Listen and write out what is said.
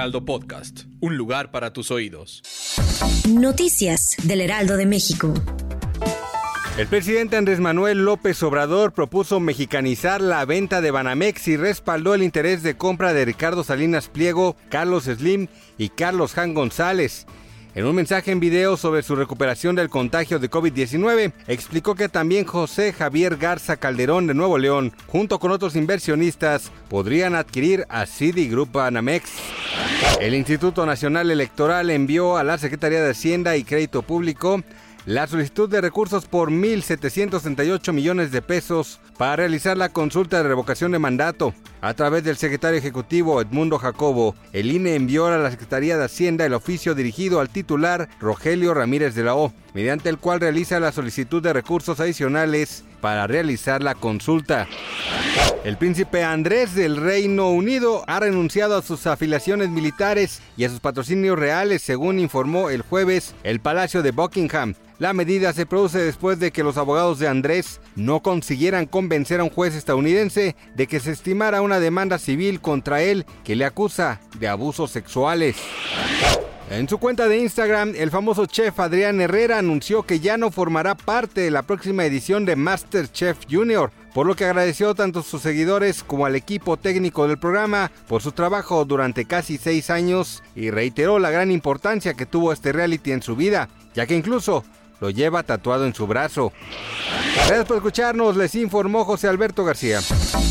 Heraldo Podcast, un lugar para tus oídos. Noticias del Heraldo de México. El presidente Andrés Manuel López Obrador propuso mexicanizar la venta de Banamex y respaldó el interés de compra de Ricardo Salinas Pliego, Carlos Slim y Carlos Jan González. En un mensaje en video sobre su recuperación del contagio de COVID-19, explicó que también José Javier Garza Calderón de Nuevo León, junto con otros inversionistas, podrían adquirir a Citigroup Banamex. El Instituto Nacional Electoral envió a la Secretaría de Hacienda y Crédito Público la solicitud de recursos por 1.738 millones de pesos para realizar la consulta de revocación de mandato. A través del secretario ejecutivo Edmundo Jacobo, el INE envió a la Secretaría de Hacienda el oficio dirigido al titular Rogelio Ramírez de la O, mediante el cual realiza la solicitud de recursos adicionales para realizar la consulta. El príncipe Andrés del Reino Unido ha renunciado a sus afiliaciones militares y a sus patrocinios reales, según informó el jueves el Palacio de Buckingham. La medida se produce después de que los abogados de Andrés no consiguieran convencer a un juez estadounidense de que se estimara una demanda civil contra él que le acusa de abusos sexuales. En su cuenta de Instagram, el famoso chef Adrián Herrera anunció que ya no formará parte de la próxima edición de MasterChef Junior, por lo que agradeció tanto a sus seguidores como al equipo técnico del programa por su trabajo durante casi seis años y reiteró la gran importancia que tuvo este reality en su vida, ya que incluso lo lleva tatuado en su brazo. Gracias por escucharnos, les informó José Alberto García.